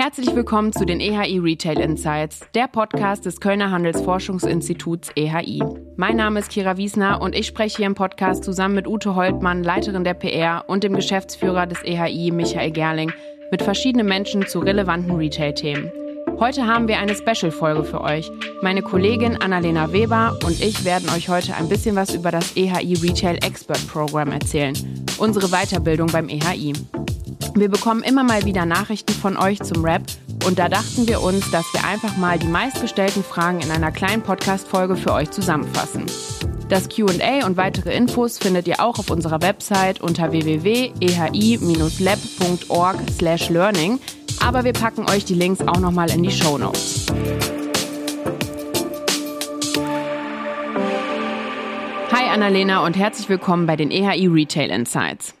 Herzlich willkommen zu den EHI Retail Insights, der Podcast des Kölner Handelsforschungsinstituts EHI. Mein Name ist Kira Wiesner und ich spreche hier im Podcast zusammen mit Ute Holtmann, Leiterin der PR und dem Geschäftsführer des EHI, Michael Gerling, mit verschiedenen Menschen zu relevanten Retail-Themen. Heute haben wir eine Special-Folge für euch. Meine Kollegin Annalena Weber und ich werden euch heute ein bisschen was über das EHI Retail Expert Program erzählen, unsere Weiterbildung beim EHI. Wir bekommen immer mal wieder Nachrichten von euch zum Rap und da dachten wir uns, dass wir einfach mal die meistgestellten Fragen in einer kleinen Podcast-Folge für euch zusammenfassen. Das QA und weitere Infos findet ihr auch auf unserer Website unter www.ehi-lab.org/learning, aber wir packen euch die Links auch nochmal in die Show Notes. Hi Annalena und herzlich willkommen bei den EHI Retail Insights.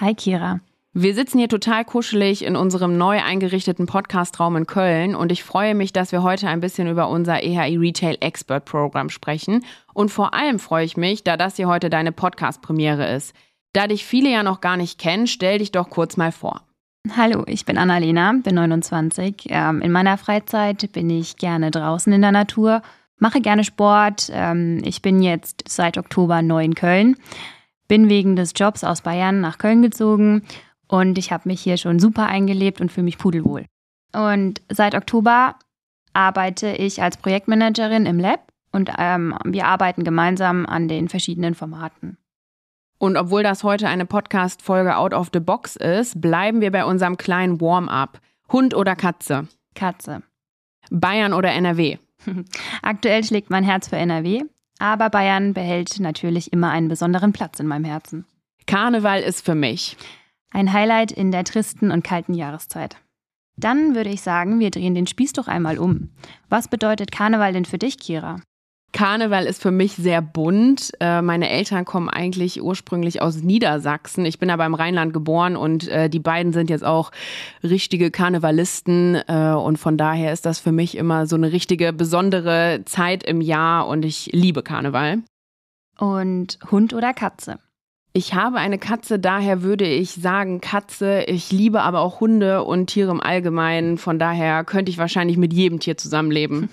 Hi Kira. Wir sitzen hier total kuschelig in unserem neu eingerichteten Podcastraum in Köln und ich freue mich, dass wir heute ein bisschen über unser EHI Retail Expert Program sprechen. Und vor allem freue ich mich, da das hier heute deine Podcast-Premiere ist. Da dich viele ja noch gar nicht kennen, stell dich doch kurz mal vor. Hallo, ich bin Annalena, bin 29. Ähm, in meiner Freizeit bin ich gerne draußen in der Natur, mache gerne Sport. Ähm, ich bin jetzt seit Oktober neu in Köln, bin wegen des Jobs aus Bayern nach Köln gezogen und ich habe mich hier schon super eingelebt und fühle mich pudelwohl. Und seit Oktober arbeite ich als Projektmanagerin im Lab und ähm, wir arbeiten gemeinsam an den verschiedenen Formaten. Und obwohl das heute eine Podcast-Folge out of the box ist, bleiben wir bei unserem kleinen Warm-up. Hund oder Katze? Katze. Bayern oder NRW? Aktuell schlägt mein Herz für NRW, aber Bayern behält natürlich immer einen besonderen Platz in meinem Herzen. Karneval ist für mich. Ein Highlight in der tristen und kalten Jahreszeit. Dann würde ich sagen, wir drehen den Spieß doch einmal um. Was bedeutet Karneval denn für dich, Kira? Karneval ist für mich sehr bunt. Äh, meine Eltern kommen eigentlich ursprünglich aus Niedersachsen. Ich bin aber im Rheinland geboren und äh, die beiden sind jetzt auch richtige Karnevalisten. Äh, und von daher ist das für mich immer so eine richtige besondere Zeit im Jahr und ich liebe Karneval. Und Hund oder Katze? Ich habe eine Katze, daher würde ich sagen Katze. Ich liebe aber auch Hunde und Tiere im Allgemeinen. Von daher könnte ich wahrscheinlich mit jedem Tier zusammenleben.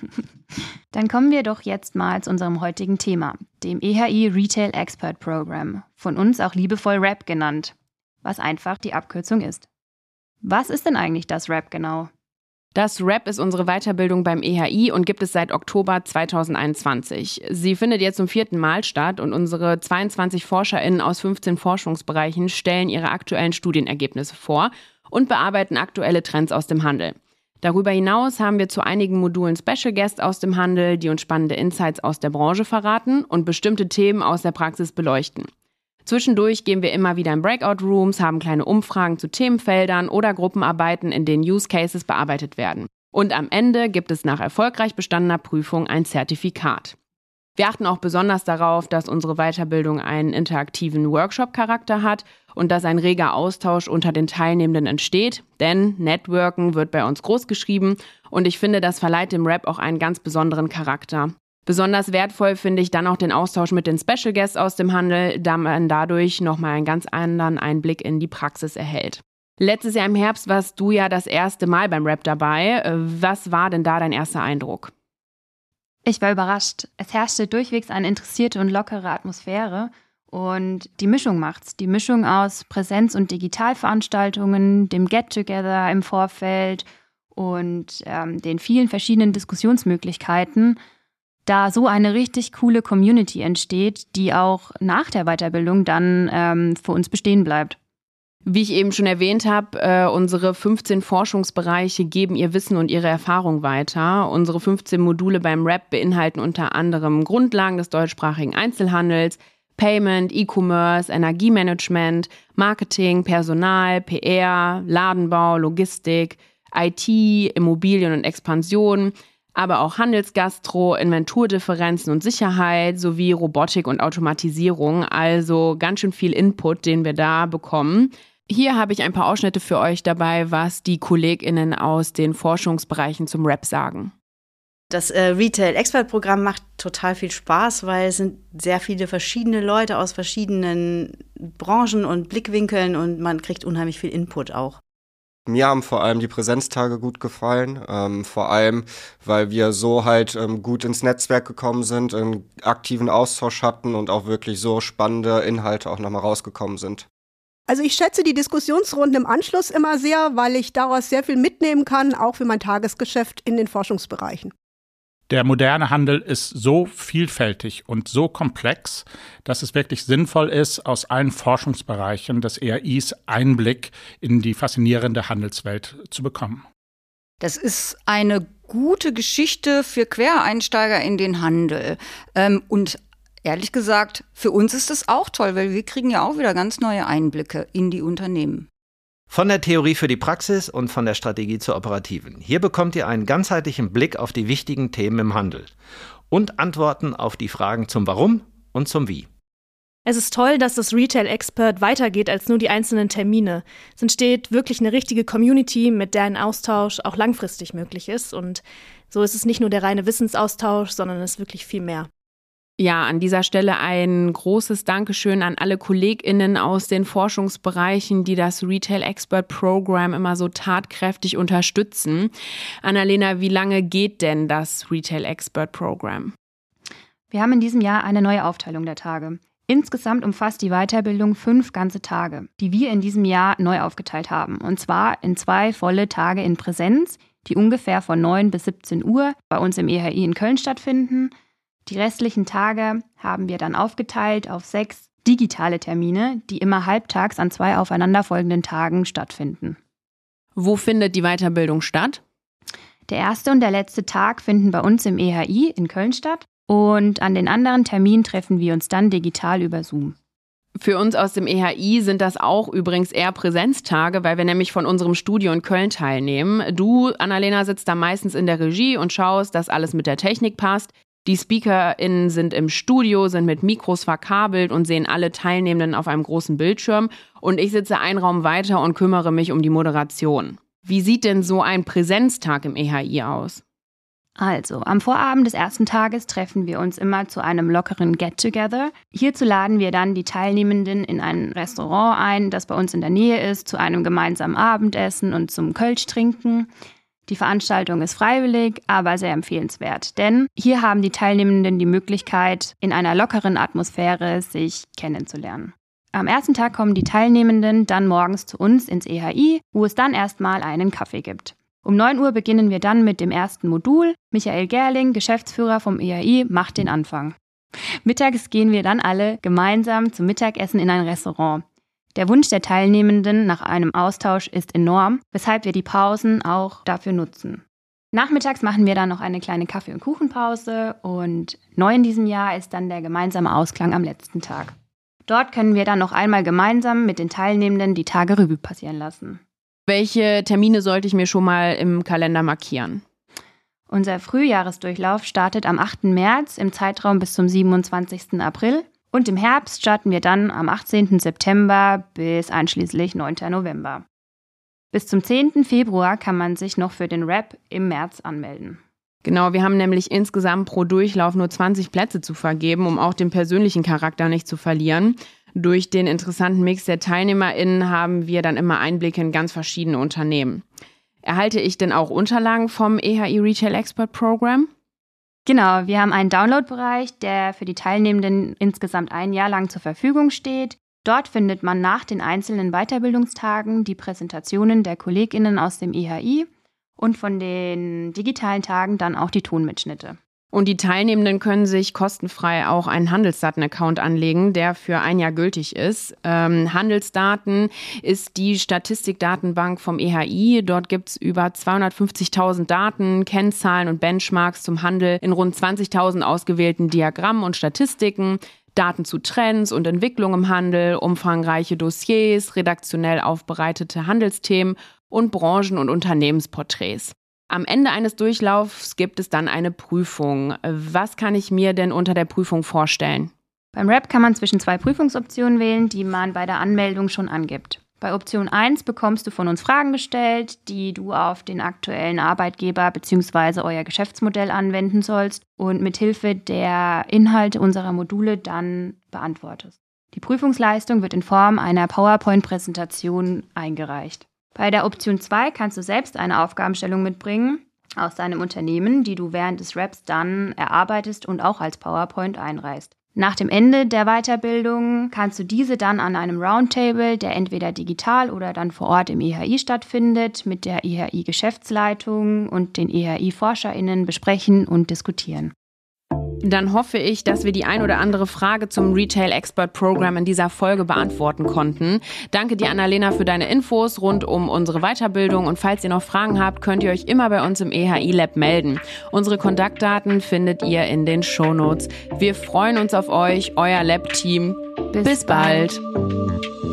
Dann kommen wir doch jetzt mal zu unserem heutigen Thema, dem EHI Retail Expert Program, von uns auch liebevoll RAP genannt, was einfach die Abkürzung ist. Was ist denn eigentlich das RAP genau? Das RAP ist unsere Weiterbildung beim EHI und gibt es seit Oktober 2021. Sie findet jetzt zum vierten Mal statt und unsere 22 ForscherInnen aus 15 Forschungsbereichen stellen ihre aktuellen Studienergebnisse vor und bearbeiten aktuelle Trends aus dem Handel. Darüber hinaus haben wir zu einigen Modulen Special Guests aus dem Handel, die uns spannende Insights aus der Branche verraten und bestimmte Themen aus der Praxis beleuchten. Zwischendurch gehen wir immer wieder in Breakout Rooms, haben kleine Umfragen zu Themenfeldern oder Gruppenarbeiten, in denen Use Cases bearbeitet werden. Und am Ende gibt es nach erfolgreich bestandener Prüfung ein Zertifikat. Wir achten auch besonders darauf, dass unsere Weiterbildung einen interaktiven Workshop-Charakter hat und dass ein reger Austausch unter den Teilnehmenden entsteht, denn Networken wird bei uns groß geschrieben und ich finde, das verleiht dem Rap auch einen ganz besonderen Charakter. Besonders wertvoll finde ich dann auch den Austausch mit den Special Guests aus dem Handel, da man dadurch nochmal einen ganz anderen Einblick in die Praxis erhält. Letztes Jahr im Herbst warst du ja das erste Mal beim Rap dabei. Was war denn da dein erster Eindruck? Ich war überrascht. Es herrschte durchwegs eine interessierte und lockere Atmosphäre. Und die Mischung macht's. Die Mischung aus Präsenz- und Digitalveranstaltungen, dem Get-Together im Vorfeld und ähm, den vielen verschiedenen Diskussionsmöglichkeiten da so eine richtig coole Community entsteht, die auch nach der Weiterbildung dann ähm, für uns bestehen bleibt. Wie ich eben schon erwähnt habe, äh, unsere 15 Forschungsbereiche geben ihr Wissen und ihre Erfahrung weiter. Unsere 15 Module beim RAP beinhalten unter anderem Grundlagen des deutschsprachigen Einzelhandels, Payment, E-Commerce, Energiemanagement, Marketing, Personal, PR, Ladenbau, Logistik, IT, Immobilien und Expansion, aber auch Handelsgastro, Inventurdifferenzen und Sicherheit sowie Robotik und Automatisierung. Also ganz schön viel Input, den wir da bekommen. Hier habe ich ein paar Ausschnitte für euch dabei, was die KollegInnen aus den Forschungsbereichen zum Rap sagen. Das äh, Retail Expert Programm macht total viel Spaß, weil es sind sehr viele verschiedene Leute aus verschiedenen Branchen und Blickwinkeln und man kriegt unheimlich viel Input auch. Mir haben vor allem die Präsenztage gut gefallen, ähm, vor allem, weil wir so halt ähm, gut ins Netzwerk gekommen sind, einen aktiven Austausch hatten und auch wirklich so spannende Inhalte auch nochmal rausgekommen sind. Also ich schätze die Diskussionsrunden im Anschluss immer sehr, weil ich daraus sehr viel mitnehmen kann, auch für mein Tagesgeschäft in den Forschungsbereichen. Der moderne Handel ist so vielfältig und so komplex, dass es wirklich sinnvoll ist, aus allen Forschungsbereichen des ERIs Einblick in die faszinierende Handelswelt zu bekommen. Das ist eine gute Geschichte für Quereinsteiger in den Handel. Ähm, und ehrlich gesagt, für uns ist das auch toll, weil wir kriegen ja auch wieder ganz neue Einblicke in die Unternehmen. Von der Theorie für die Praxis und von der Strategie zur operativen. Hier bekommt ihr einen ganzheitlichen Blick auf die wichtigen Themen im Handel und Antworten auf die Fragen zum Warum und zum Wie. Es ist toll, dass das Retail Expert weitergeht als nur die einzelnen Termine. Es entsteht wirklich eine richtige Community, mit der ein Austausch auch langfristig möglich ist. Und so ist es nicht nur der reine Wissensaustausch, sondern es ist wirklich viel mehr. Ja, an dieser Stelle ein großes Dankeschön an alle KollegInnen aus den Forschungsbereichen, die das Retail Expert Program immer so tatkräftig unterstützen. Annalena, wie lange geht denn das Retail Expert Program? Wir haben in diesem Jahr eine neue Aufteilung der Tage. Insgesamt umfasst die Weiterbildung fünf ganze Tage, die wir in diesem Jahr neu aufgeteilt haben. Und zwar in zwei volle Tage in Präsenz, die ungefähr von 9 bis 17 Uhr bei uns im EHI in Köln stattfinden die restlichen Tage haben wir dann aufgeteilt auf sechs digitale Termine, die immer halbtags an zwei aufeinanderfolgenden Tagen stattfinden. Wo findet die Weiterbildung statt? Der erste und der letzte Tag finden bei uns im EHI in Köln statt und an den anderen Terminen treffen wir uns dann digital über Zoom. Für uns aus dem EHI sind das auch übrigens eher Präsenztage, weil wir nämlich von unserem Studio in Köln teilnehmen. Du, Annalena, sitzt da meistens in der Regie und schaust, dass alles mit der Technik passt. Die SpeakerInnen sind im Studio, sind mit Mikros verkabelt und sehen alle Teilnehmenden auf einem großen Bildschirm. Und ich sitze einen Raum weiter und kümmere mich um die Moderation. Wie sieht denn so ein Präsenztag im EHI aus? Also, am Vorabend des ersten Tages treffen wir uns immer zu einem lockeren Get-Together. Hierzu laden wir dann die Teilnehmenden in ein Restaurant ein, das bei uns in der Nähe ist, zu einem gemeinsamen Abendessen und zum Kölsch trinken. Die Veranstaltung ist freiwillig, aber sehr empfehlenswert, denn hier haben die Teilnehmenden die Möglichkeit, in einer lockeren Atmosphäre sich kennenzulernen. Am ersten Tag kommen die Teilnehmenden dann morgens zu uns ins EHI, wo es dann erstmal einen Kaffee gibt. Um 9 Uhr beginnen wir dann mit dem ersten Modul. Michael Gerling, Geschäftsführer vom EHI, macht den Anfang. Mittags gehen wir dann alle gemeinsam zum Mittagessen in ein Restaurant. Der Wunsch der Teilnehmenden nach einem Austausch ist enorm, weshalb wir die Pausen auch dafür nutzen. Nachmittags machen wir dann noch eine kleine Kaffee- und Kuchenpause und neu in diesem Jahr ist dann der gemeinsame Ausklang am letzten Tag. Dort können wir dann noch einmal gemeinsam mit den Teilnehmenden die Tage Revue passieren lassen. Welche Termine sollte ich mir schon mal im Kalender markieren? Unser Frühjahresdurchlauf startet am 8. März im Zeitraum bis zum 27. April und im Herbst starten wir dann am 18. September bis einschließlich 9. November. Bis zum 10. Februar kann man sich noch für den Rap im März anmelden. Genau, wir haben nämlich insgesamt pro Durchlauf nur 20 Plätze zu vergeben, um auch den persönlichen Charakter nicht zu verlieren. Durch den interessanten Mix der TeilnehmerInnen haben wir dann immer Einblicke in ganz verschiedene Unternehmen. Erhalte ich denn auch Unterlagen vom EHI Retail Expert Program? Genau, wir haben einen Download-Bereich, der für die Teilnehmenden insgesamt ein Jahr lang zur Verfügung steht. Dort findet man nach den einzelnen Weiterbildungstagen die Präsentationen der Kolleginnen aus dem IHI und von den digitalen Tagen dann auch die Tonmitschnitte. Und die Teilnehmenden können sich kostenfrei auch einen Handelsdaten-Account anlegen, der für ein Jahr gültig ist. Ähm, Handelsdaten ist die Statistikdatenbank vom EHI. Dort gibt es über 250.000 Daten, Kennzahlen und Benchmarks zum Handel in rund 20.000 ausgewählten Diagrammen und Statistiken. Daten zu Trends und Entwicklung im Handel, umfangreiche Dossiers, redaktionell aufbereitete Handelsthemen und Branchen- und Unternehmensporträts. Am Ende eines Durchlaufs gibt es dann eine Prüfung. Was kann ich mir denn unter der Prüfung vorstellen? Beim RAP kann man zwischen zwei Prüfungsoptionen wählen, die man bei der Anmeldung schon angibt. Bei Option 1 bekommst du von uns Fragen gestellt, die du auf den aktuellen Arbeitgeber bzw. euer Geschäftsmodell anwenden sollst und mithilfe der Inhalte unserer Module dann beantwortest. Die Prüfungsleistung wird in Form einer PowerPoint-Präsentation eingereicht. Bei der Option 2 kannst du selbst eine Aufgabenstellung mitbringen aus deinem Unternehmen, die du während des Raps dann erarbeitest und auch als PowerPoint einreichst. Nach dem Ende der Weiterbildung kannst du diese dann an einem Roundtable, der entweder digital oder dann vor Ort im EHI stattfindet, mit der EHI-Geschäftsleitung und den EHI-ForscherInnen besprechen und diskutieren. Dann hoffe ich, dass wir die ein oder andere Frage zum Retail Expert Program in dieser Folge beantworten konnten. Danke dir, Annalena, für deine Infos rund um unsere Weiterbildung. Und falls ihr noch Fragen habt, könnt ihr euch immer bei uns im EHI Lab melden. Unsere Kontaktdaten findet ihr in den Shownotes. Wir freuen uns auf euch, euer Lab-Team. Bis, Bis bald. bald.